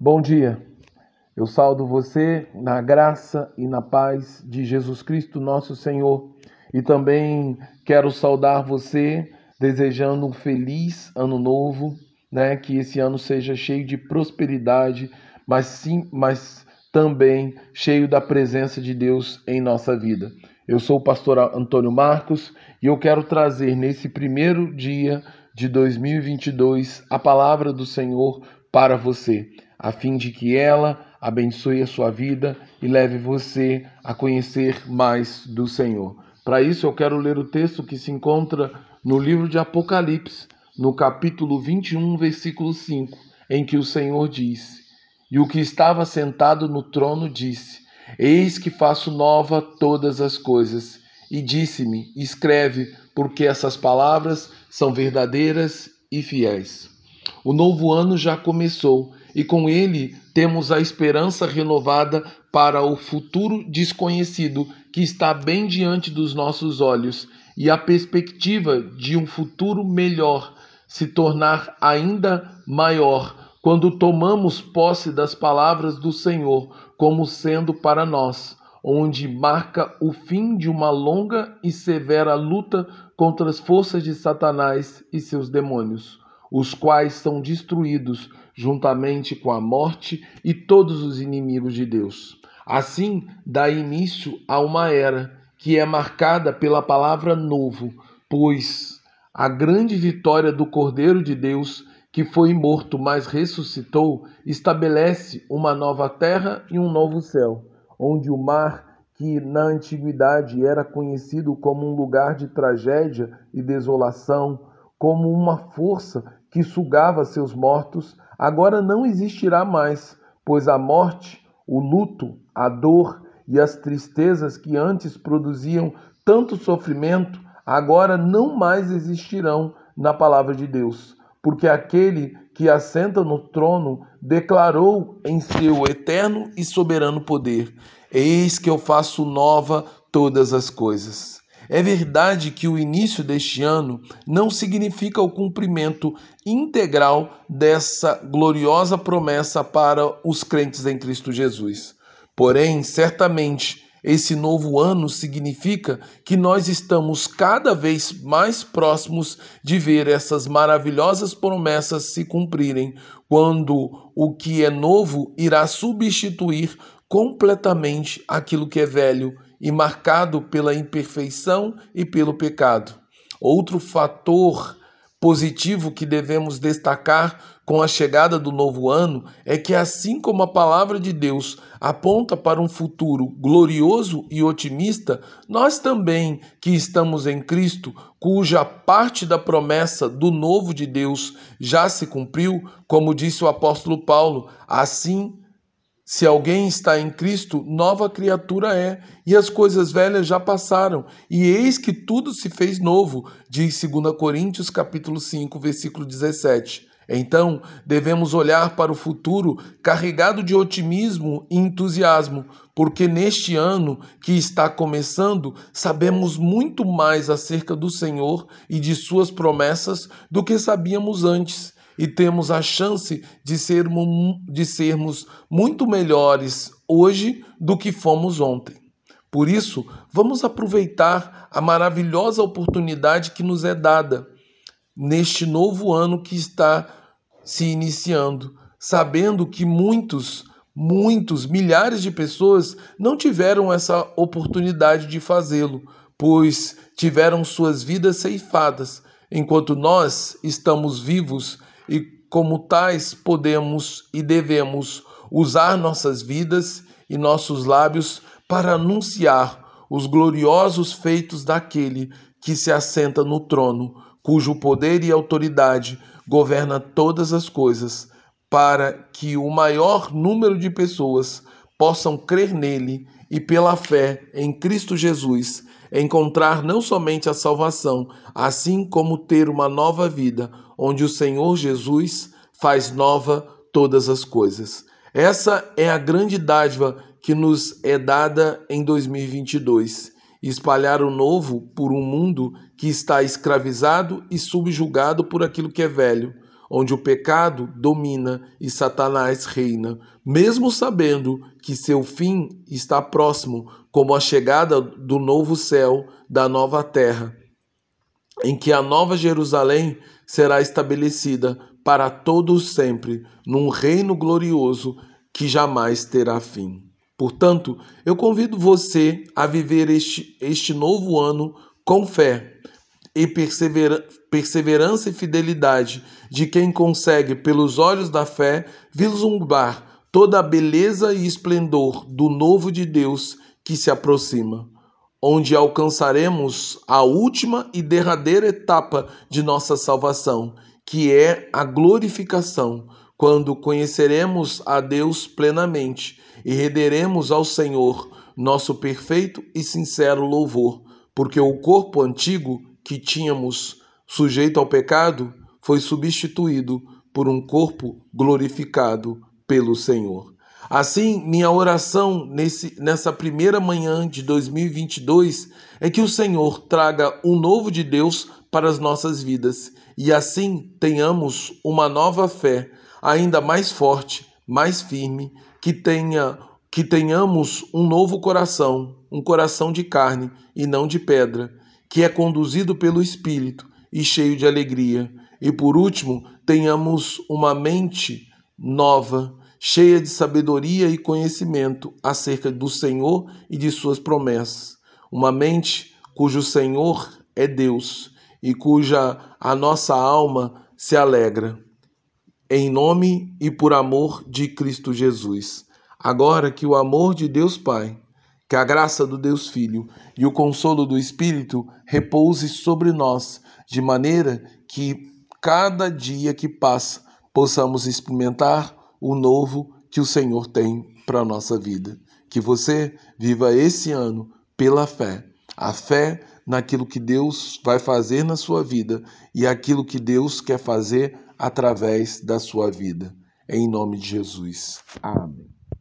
Bom dia. Eu saldo você na graça e na paz de Jesus Cristo, nosso Senhor, e também quero saudar você desejando um feliz ano novo, né? Que esse ano seja cheio de prosperidade, mas sim, mas também cheio da presença de Deus em nossa vida. Eu sou o pastor Antônio Marcos e eu quero trazer nesse primeiro dia de 2022 a palavra do Senhor para você, a fim de que ela abençoe a sua vida e leve você a conhecer mais do Senhor. Para isso, eu quero ler o texto que se encontra no livro de Apocalipse, no capítulo 21, versículo 5, em que o Senhor diz: E o que estava sentado no trono disse: Eis que faço nova todas as coisas. E disse-me: Escreve, porque essas palavras são verdadeiras e fiéis. O novo ano já começou e com ele temos a esperança renovada para o futuro desconhecido que está bem diante dos nossos olhos e a perspectiva de um futuro melhor se tornar ainda maior quando tomamos posse das palavras do Senhor como sendo para nós, onde marca o fim de uma longa e severa luta contra as forças de Satanás e seus demônios, os quais são destruídos juntamente com a morte e todos os inimigos de Deus. Assim, dá início a uma era que é marcada pela palavra novo, pois a grande vitória do Cordeiro de Deus que foi morto, mas ressuscitou, estabelece uma nova terra e um novo céu, onde o mar, que na antiguidade era conhecido como um lugar de tragédia e desolação, como uma força que sugava seus mortos, agora não existirá mais, pois a morte, o luto, a dor e as tristezas que antes produziam tanto sofrimento, agora não mais existirão na palavra de Deus porque aquele que assenta no trono declarou em seu eterno e soberano poder: Eis que eu faço nova todas as coisas. É verdade que o início deste ano não significa o cumprimento integral dessa gloriosa promessa para os crentes em Cristo Jesus. Porém, certamente, esse novo ano significa que nós estamos cada vez mais próximos de ver essas maravilhosas promessas se cumprirem, quando o que é novo irá substituir completamente aquilo que é velho e marcado pela imperfeição e pelo pecado. Outro fator positivo que devemos destacar com a chegada do novo ano é que, assim como a palavra de Deus aponta para um futuro glorioso e otimista, nós também, que estamos em Cristo, cuja parte da promessa do novo de Deus já se cumpriu, como disse o apóstolo Paulo, assim se alguém está em Cristo, nova criatura é, e as coisas velhas já passaram, e eis que tudo se fez novo, diz 2 Coríntios capítulo 5, versículo 17. Então, devemos olhar para o futuro carregado de otimismo e entusiasmo, porque neste ano que está começando, sabemos muito mais acerca do Senhor e de suas promessas do que sabíamos antes e temos a chance de sermos, de sermos muito melhores hoje do que fomos ontem. Por isso, vamos aproveitar a maravilhosa oportunidade que nos é dada neste novo ano que está se iniciando, sabendo que muitos, muitos, milhares de pessoas não tiveram essa oportunidade de fazê-lo, pois tiveram suas vidas ceifadas, enquanto nós estamos vivos e, como tais, podemos e devemos usar nossas vidas e nossos lábios para anunciar os gloriosos feitos daquele que se assenta no trono, cujo poder e autoridade governa todas as coisas, para que o maior número de pessoas possam crer nele e, pela fé em Cristo Jesus, encontrar não somente a salvação, assim como ter uma nova vida, onde o Senhor Jesus faz nova todas as coisas. Essa é a grande dádiva que nos é dada em 2022 espalhar o novo por um mundo que está escravizado e subjugado por aquilo que é velho, onde o pecado domina e Satanás reina, mesmo sabendo que seu fim está próximo, como a chegada do novo céu, da nova terra, em que a nova Jerusalém será estabelecida para todos sempre, num reino glorioso que jamais terá fim. Portanto, eu convido você a viver este, este novo ano com fé e persevera, perseverança e fidelidade de quem consegue, pelos olhos da fé, vislumbrar toda a beleza e esplendor do novo de Deus que se aproxima, onde alcançaremos a última e derradeira etapa de nossa salvação, que é a glorificação, quando conheceremos a Deus plenamente e renderemos ao Senhor nosso perfeito e sincero louvor, porque o corpo antigo que tínhamos sujeito ao pecado foi substituído por um corpo glorificado pelo Senhor. Assim, minha oração nesse, nessa primeira manhã de 2022 é que o Senhor traga um novo de Deus para as nossas vidas e assim tenhamos uma nova fé ainda mais forte, mais firme, que tenha que tenhamos um novo coração, um coração de carne e não de pedra, que é conduzido pelo Espírito e cheio de alegria. E por último, tenhamos uma mente nova, cheia de sabedoria e conhecimento acerca do Senhor e de suas promessas. Uma mente cujo Senhor é Deus e cuja a nossa alma se alegra. Em nome e por amor de Cristo Jesus. Agora que o amor de Deus Pai que a graça do Deus Filho e o consolo do Espírito repouse sobre nós, de maneira que cada dia que passa possamos experimentar o novo que o Senhor tem para a nossa vida. Que você viva esse ano pela fé, a fé naquilo que Deus vai fazer na sua vida e aquilo que Deus quer fazer através da sua vida. Em nome de Jesus. Amém.